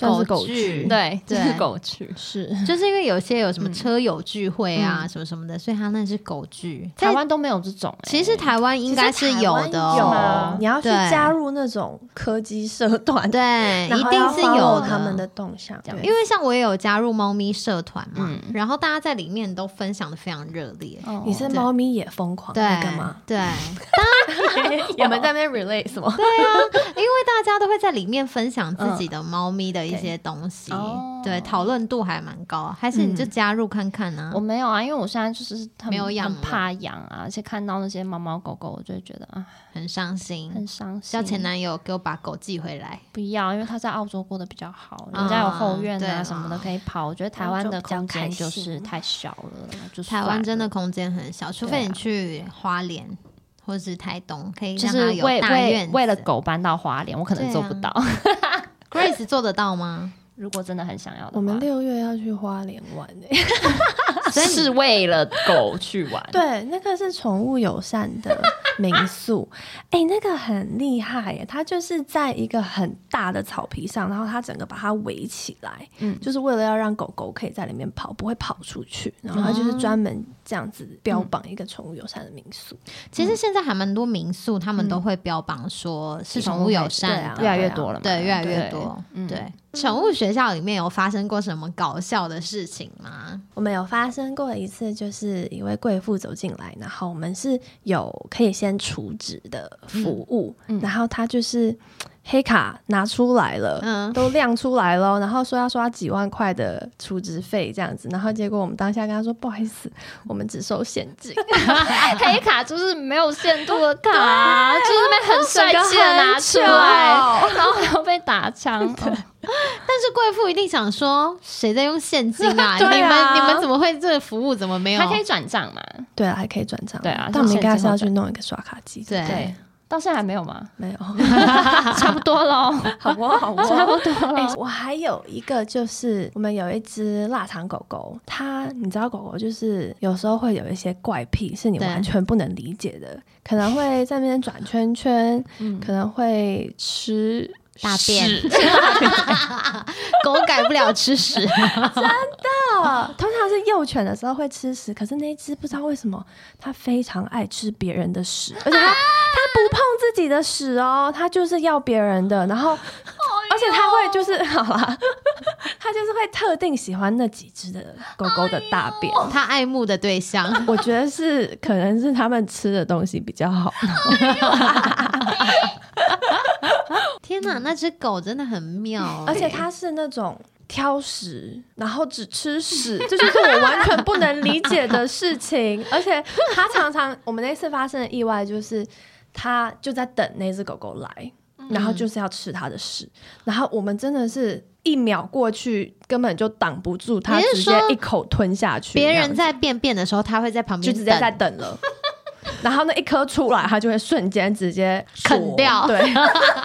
狗狗剧，对，是狗剧，是。就是因为有些有什么车友聚会啊什么什么的，所以它那是狗剧。台湾都没有这种，其实台湾应该是有的哦。你要去加入那种柯基社团，对，一定是有他们的动向。因为像我也有加入猫咪社团嘛，然后大家在里面都分享的非常热烈。你是猫咪也疯狂那个吗？对，我们在那边 relate 什么？对啊，因为大家都会在里面分享自己的猫咪的一些东西，对，讨论度还蛮高。还是你就加入看看呢？我没有啊，因为我现在就是没有养，怕养啊，而且看到那些猫猫狗狗，我就会觉得啊，很伤心，很伤心。叫前男友给我把狗寄回来，不要，因为他在澳洲过得比较好，人家有。后院啊什么的可以跑，我觉得台湾的空间就是太小了，就台湾真的空间很小，除非你去花莲或者是台东，可以就是为为为了狗搬到花莲，我可能做不到。Grace 做得到吗？如果真的很想要的，我们六月要去花莲玩 诶，是为了狗去玩。对，那个是宠物友善的 民宿，哎，那个很厉害耶，它就是在一个很大的草皮上，然后它整个把它围起来，嗯，就是为了要让狗狗可以在里面跑，不会跑出去，然后它就是专门这样子标榜一个宠物友善的民宿。其实现在还蛮多民宿，他们都会标榜说是宠物友善，越来越多了，对，越来越多，对。宠物学校里面有发生过什么搞笑的事情吗？我们有发生过一次，就是一位贵妇走进来，然后我们是有可以先储值的服务，然后他就是。黑卡拿出来了，嗯，都亮出来了，然后说要刷几万块的储值费这样子，然后结果我们当下跟他说不好意思，我们只收现金，黑卡就是没有限度的卡，就是被很帅气的拿出来，然后还要被打枪。但是贵妇一定想说，谁在用现金啊？你们你们怎么会这个服务怎么没有？还可以转账嘛？对啊，还可以转账。对啊，但我们应该是要去弄一个刷卡机。对。到现在还没有吗？没有，差不多喽，好不？好哦？差不多了。我还有一个，就是我们有一只腊肠狗狗，它你知道，狗狗就是有时候会有一些怪癖，是你完全不能理解的，可能会在那边转圈圈，可能会吃。大便，狗改不了吃屎，真的。通常是幼犬的时候会吃屎，可是那只不知道为什么，它非常爱吃别人的屎，而且它它不碰自己的屎哦，它就是要别人的。然后，而且它会就是好了，它就是会特定喜欢那几只的狗狗的大便，它爱慕的对象。我觉得是可能是他们吃的东西比较好。天哪，那只狗真的很妙，而且它是那种挑食，然后只吃屎，这就是我完全不能理解的事情。而且它常常，我们那次发生的意外就是，它就在等那只狗狗来，然后就是要吃它的屎，然后我们真的是一秒过去，根本就挡不住它，直接一口吞下去。别人在便便的时候，它会在旁边就直接在等了。然后那一颗出来，它就会瞬间直接啃掉，对，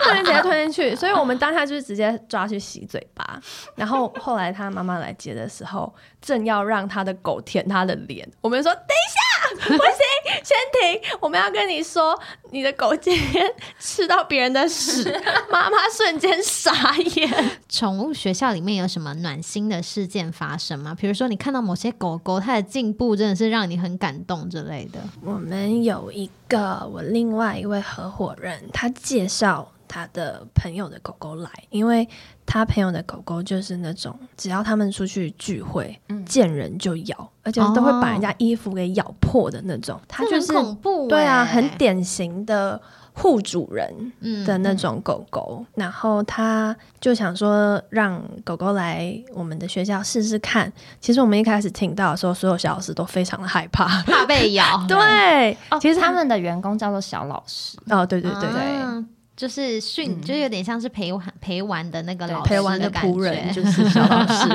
瞬间直接吞进去。所以我们当下就是直接抓去洗嘴巴。然后后来他妈妈来接的时候，正要让他的狗舔他的脸，我们说等一下，不行，先停！我们要跟你说，你的狗今天吃到别人的屎，妈妈瞬间傻眼。宠物学校里面有什么暖心的事件发生吗？比如说，你看到某些狗狗它的进步，真的是让你很感动之类的。我们有一个我另外一位合伙人，他介绍。他的朋友的狗狗来，因为他朋友的狗狗就是那种，只要他们出去聚会，见人就咬，而且都会把人家衣服给咬破的那种。他就是恐怖，对啊，很典型的护主人的那种狗狗。然后他就想说，让狗狗来我们的学校试试看。其实我们一开始听到的时候，所有小老师都非常的害怕，怕被咬。对，其实他们的员工叫做小老师。哦，对对对对。就是训，就有点像是陪玩陪玩的那个老陪玩的仆人，就是小老师。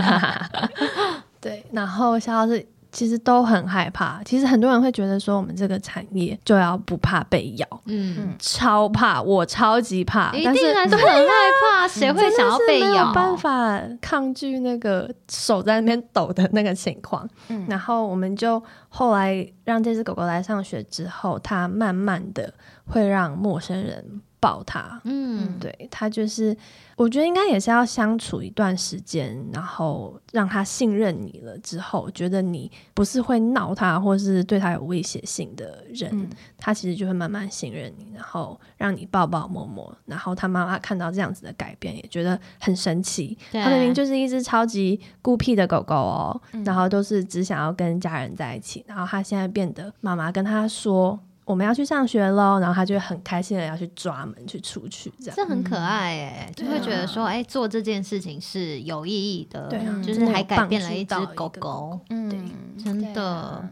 对，然后小老师其实都很害怕。其实很多人会觉得说，我们这个产业就要不怕被咬，嗯，超怕，我超级怕，一定还是很害怕。谁会想要被咬？没有办法抗拒那个手在那边抖的那个情况。嗯，然后我们就后来让这只狗狗来上学之后，它慢慢的会让陌生人。抱他，嗯，对他就是，我觉得应该也是要相处一段时间，然后让他信任你了之后，觉得你不是会闹他或是对他有威胁性的人，他其实就会慢慢信任你，然后让你抱抱摸摸，然后他妈妈看到这样子的改变，也觉得很神奇。他明明就是一只超级孤僻的狗狗哦，然后都是只想要跟家人在一起，然后他现在变得妈妈跟他说。我们要去上学喽，然后他就很开心的要去抓门去出去，这样。这很可爱哎，就会觉得说，哎，做这件事情是有意义的，对，就是还改变了一只狗狗，嗯，真的。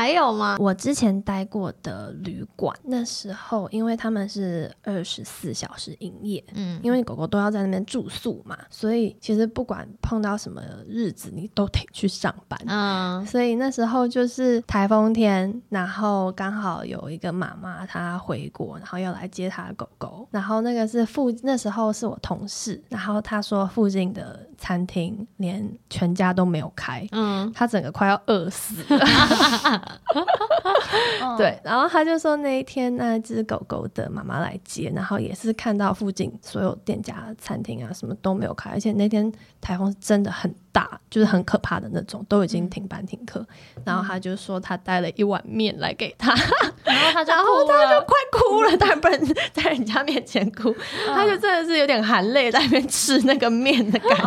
还有吗？我之前待过的旅馆，那时候因为他们是二十四小时营业，嗯，因为狗狗都要在那边住宿嘛，所以其实不管碰到什么日子，你都得去上班，嗯，所以那时候就是台风天，然后刚好有一个妈妈她回国，然后要来接她的狗狗，然后那个是附那时候是我同事，然后他说附近的餐厅连全家都没有开，嗯，他整个快要饿死了。对，然后他就说那一天那只狗狗的妈妈来接，然后也是看到附近所有店家、餐厅啊什么都没有开，而且那天台风是真的很。大就是很可怕的那种，都已经停班停课。然后他就说他带了一碗面来给他，然后他就然后他就快哭了，但不能 在人家面前哭，他就真的是有点含泪在那边吃那个面的感觉，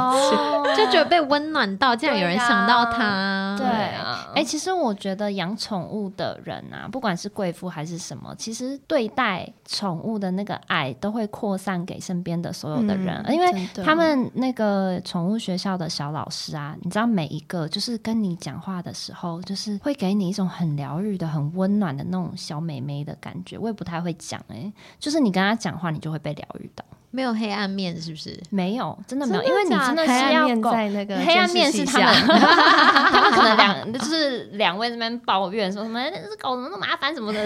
就觉得被温暖到，竟然有人想到他。对啊，哎，其实我觉得养宠物的人啊，不管是贵妇还是什么，其实对待宠物的那个爱都会扩散给身边的所有的人，因为他们那个宠物学校的小老。师啊，你知道每一个就是跟你讲话的时候，就是会给你一种很疗愈的、很温暖的那种小美眉的感觉。我也不太会讲哎，就是你跟他讲话，你就会被疗愈到。没有黑暗面是不是？没有，真的没有，因为你真的是要在那个黑暗面是他们，他们可能两就是两位那边抱怨说什么这狗怎么那么麻烦什么的，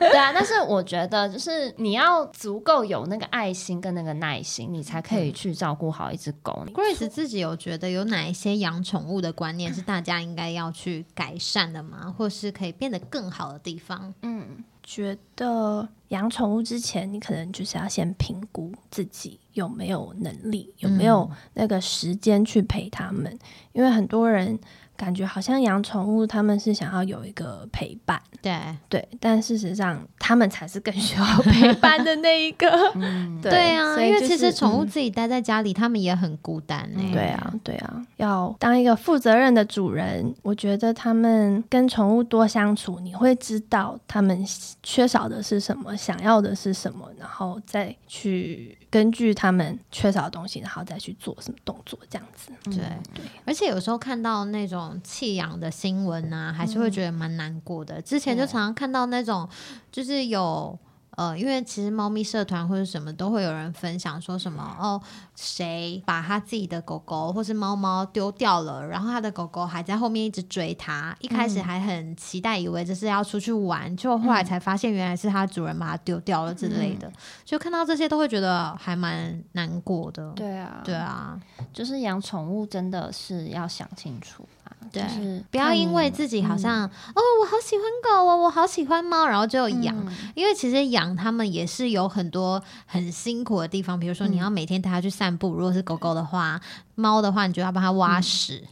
对啊。但是我觉得就是你要足够有那个爱心跟那个耐心，你才可以去照顾好一只狗。Grace 自己有觉得有哪一些养宠物的观念是大家应该要去改善的吗？或是可以变得更好的地方？嗯。觉得养宠物之前，你可能就是要先评估自己有没有能力，有没有那个时间去陪他们，因为很多人。感觉好像养宠物，他们是想要有一个陪伴，对对，但事实上他们才是更需要陪伴的那一个。对啊，因为其实宠物自己待在家里，他们也很孤单哎。对啊，对啊，要当一个负责任的主人，我觉得他们跟宠物多相处，你会知道他们缺少的是什么，想要的是什么，然后再去。根据他们缺少的东西，然后再去做什么动作，这样子。对对，而且有时候看到那种弃养的新闻啊，还是会觉得蛮难过的。之前就常常看到那种，就是有。呃，因为其实猫咪社团或者什么都会有人分享说什么哦，谁把他自己的狗狗或是猫猫丢掉了，然后他的狗狗还在后面一直追他，一开始还很期待，以为这是要出去玩，就后来才发现原来是他主人把它丢掉了之类的，就看到这些都会觉得还蛮难过的。对啊，对啊，就是养宠物真的是要想清楚。就是不要因为自己好像哦，我好喜欢狗哦，我好喜欢猫，然后就养。因为其实养它们也是有很多很辛苦的地方，比如说你要每天带它去散步。如果是狗狗的话，猫的话你就要帮它挖屎，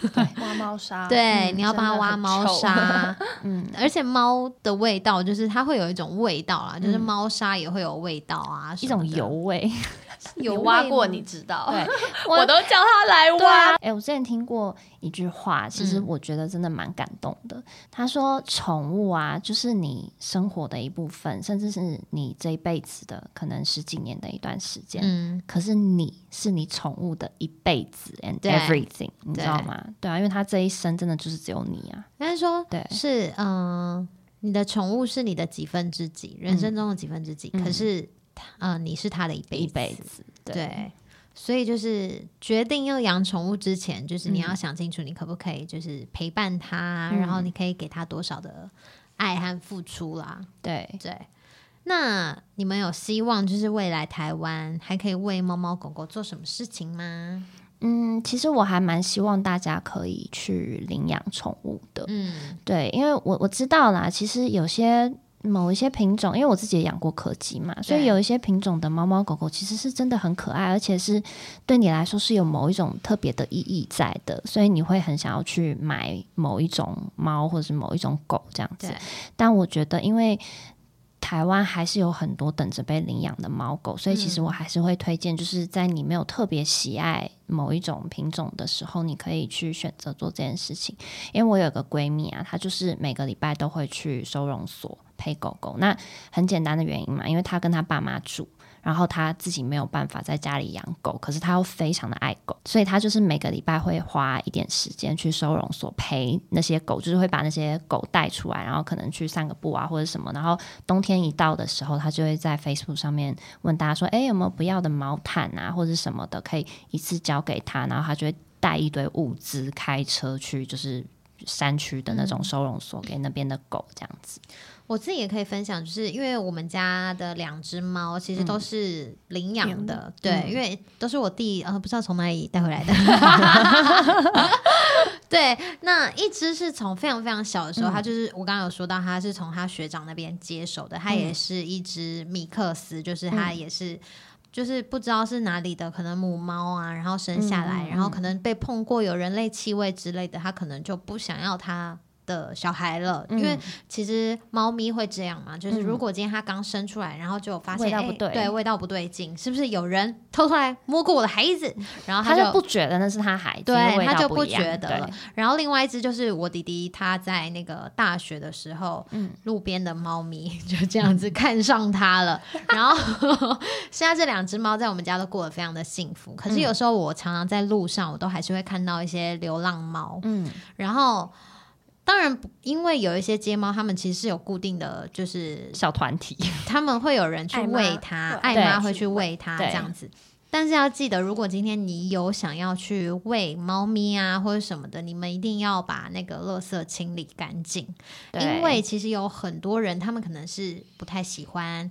对，挖猫砂。对，你要帮它挖猫砂。嗯，而且猫的味道就是它会有一种味道啊，就是猫砂也会有味道啊，一种油味。有挖过，你知道？对，我都叫他来挖。哎，我之前听过一句话，其实我觉得真的蛮感动的。他说：“宠物啊，就是你生活的一部分，甚至是你这一辈子的可能十几年的一段时间。嗯，可是你是你宠物的一辈子，and everything，你知道吗？对啊，因为他这一生真的就是只有你啊。应该说，对，是嗯，你的宠物是你的几分之几，人生中的几分之几。可是。嗯，你是他的一辈一辈子，对，所以就是决定要养宠物之前，就是你要想清楚，你可不可以就是陪伴他，然后你可以给他多少的爱和付出啦。对对，那你们有希望就是未来台湾还可以为猫猫狗狗做什么事情吗？嗯，其实我还蛮希望大家可以去领养宠物的。嗯，对，因为我我知道啦，其实有些。某一些品种，因为我自己也养过柯基嘛，所以有一些品种的猫猫狗狗其实是真的很可爱，而且是对你来说是有某一种特别的意义在的，所以你会很想要去买某一种猫或者是某一种狗这样子。但我觉得，因为台湾还是有很多等着被领养的猫狗，所以其实我还是会推荐，就是在你没有特别喜爱某一种品种的时候，你可以去选择做这件事情。因为我有个闺蜜啊，她就是每个礼拜都会去收容所陪狗狗。那很简单的原因嘛，因为他跟他爸妈住。然后他自己没有办法在家里养狗，可是他又非常的爱狗，所以他就是每个礼拜会花一点时间去收容所陪那些狗，就是会把那些狗带出来，然后可能去散个步啊或者什么。然后冬天一到的时候，他就会在 Facebook 上面问大家说：“哎，有没有不要的毛毯啊，或者什么的，可以一次交给他。”然后他就会带一堆物资，开车去就是山区的那种收容所给那边的狗这样子。我自己也可以分享，就是因为我们家的两只猫其实都是领养的，对，因为都是我弟呃不知道从哪里带回来的。对，那一只是从非常非常小的时候，它就是我刚刚有说到，它是从他学长那边接手的，它也是一只米克斯，就是它也是就是不知道是哪里的，可能母猫啊，然后生下来，然后可能被碰过有人类气味之类的，它可能就不想要它。的小孩了，因为其实猫咪会这样嘛，就是如果今天它刚生出来，然后就发现味道不对，对味道不对劲，是不是有人偷偷来摸过我的孩子？然后它就不觉得那是他孩子，对，它就不觉得了。然后另外一只就是我弟弟，他在那个大学的时候，嗯，路边的猫咪 就这样子看上他了。然后 现在这两只猫在我们家都过得非常的幸福。可是有时候我常常在路上，我都还是会看到一些流浪猫，嗯，然后。当然，因为有一些街猫，他们其实是有固定的就是小团体，他们会有人去喂它，爱妈会去喂它这样子。但是要记得，如果今天你有想要去喂猫咪啊或者什么的，你们一定要把那个垃圾清理干净，因为其实有很多人，他们可能是不太喜欢，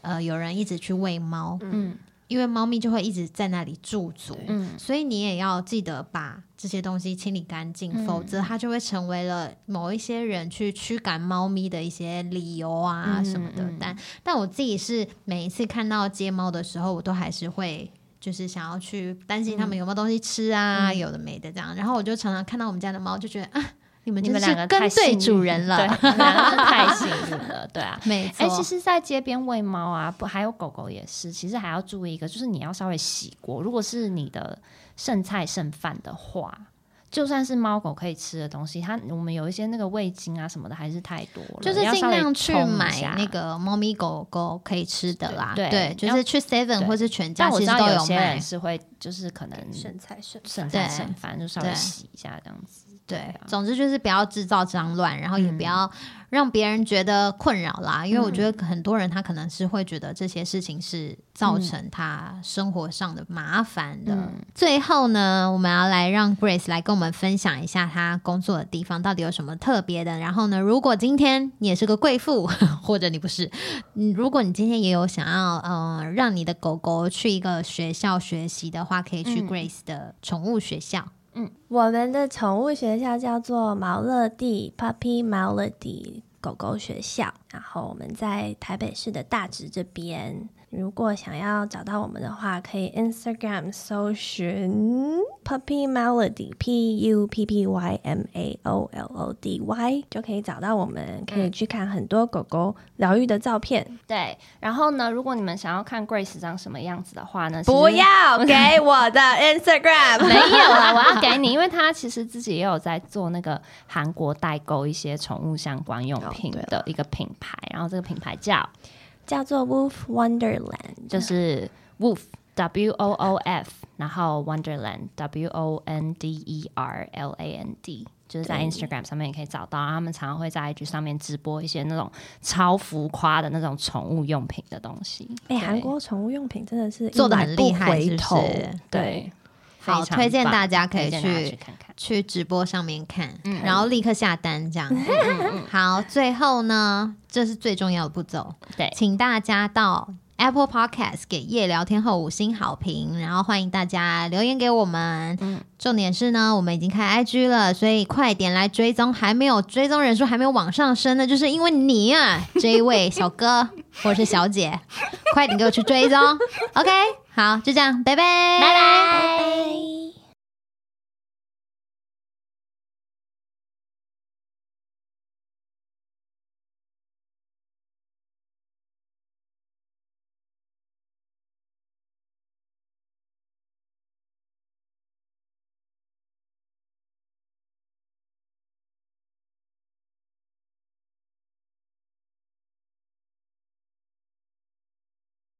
呃，有人一直去喂猫，嗯。因为猫咪就会一直在那里驻足，嗯，所以你也要记得把这些东西清理干净，否则它就会成为了某一些人去驱赶猫咪的一些理由啊什么的。但但我自己是每一次看到街猫的时候，我都还是会就是想要去担心他们有没有东西吃啊，有的没的这样。然后我就常常看到我们家的猫，就觉得啊。你们你们两个跟对主人了，太幸运了，对啊，没错。哎，其实，在街边喂猫啊，不还有狗狗也是，其实还要注意一个，就是你要稍微洗过。如果是你的剩菜剩饭的话，就算是猫狗可以吃的东西，它我们有一些那个味精啊什么的，还是太多了，就是尽量去买那个猫咪狗狗可以吃的啦。对，就是去 Seven 或是全家，我知道有些人是会，就是可能剩菜剩剩菜剩饭，就稍微洗一下这样子。对，总之就是不要制造脏乱，然后也不要。让别人觉得困扰啦，因为我觉得很多人他可能是会觉得这些事情是造成他生活上的麻烦的。最后呢，我们要来让 Grace 来跟我们分享一下他工作的地方到底有什么特别的。然后呢，如果今天你也是个贵妇，或者你不是，嗯，如果你今天也有想要嗯让你的狗狗去一个学校学习的话，可以去 Grace 的宠物学校。嗯，嗯我们的宠物学校叫做毛乐蒂 Puppy Melody 狗狗学校，然后我们在台北市的大直这边。如果想要找到我们的话，可以 Instagram 搜寻 Puppy Melody，P U P P Y M A O L O D Y，就可以找到我们，可以去看很多狗狗疗愈的照片。对，然后呢，如果你们想要看 Grace 长什么样子的话呢，不要 给我的 Instagram，没有啊，我要给你，因为他其实自己也有在做那个韩国代购一些宠物相关用品的一个品牌，然后这个品牌叫。叫做 Wolf Wonderland，就是 Wolf W O O F，然后 Wonderland W O N D E R L A N D，就是在 Instagram 上面也可以找到。他们常常会在 IG 上面直播一些那种超浮夸的那种宠物用品的东西。哎，韩国宠物用品真的是做的很厉害，是不是？对，好，推荐大家可以去看看，去直播上面看，然后立刻下单这样。好，最后呢？这是最重要的步骤，对，请大家到 Apple Podcast 给夜聊天后五星好评，然后欢迎大家留言给我们。嗯，重点是呢，我们已经开 IG 了，所以快点来追踪，还没有追踪人数还没有往上升的，就是因为你啊，这一位小哥或者是小姐，快点给我去追踪。OK，好，就这样，拜拜，拜拜，拜拜。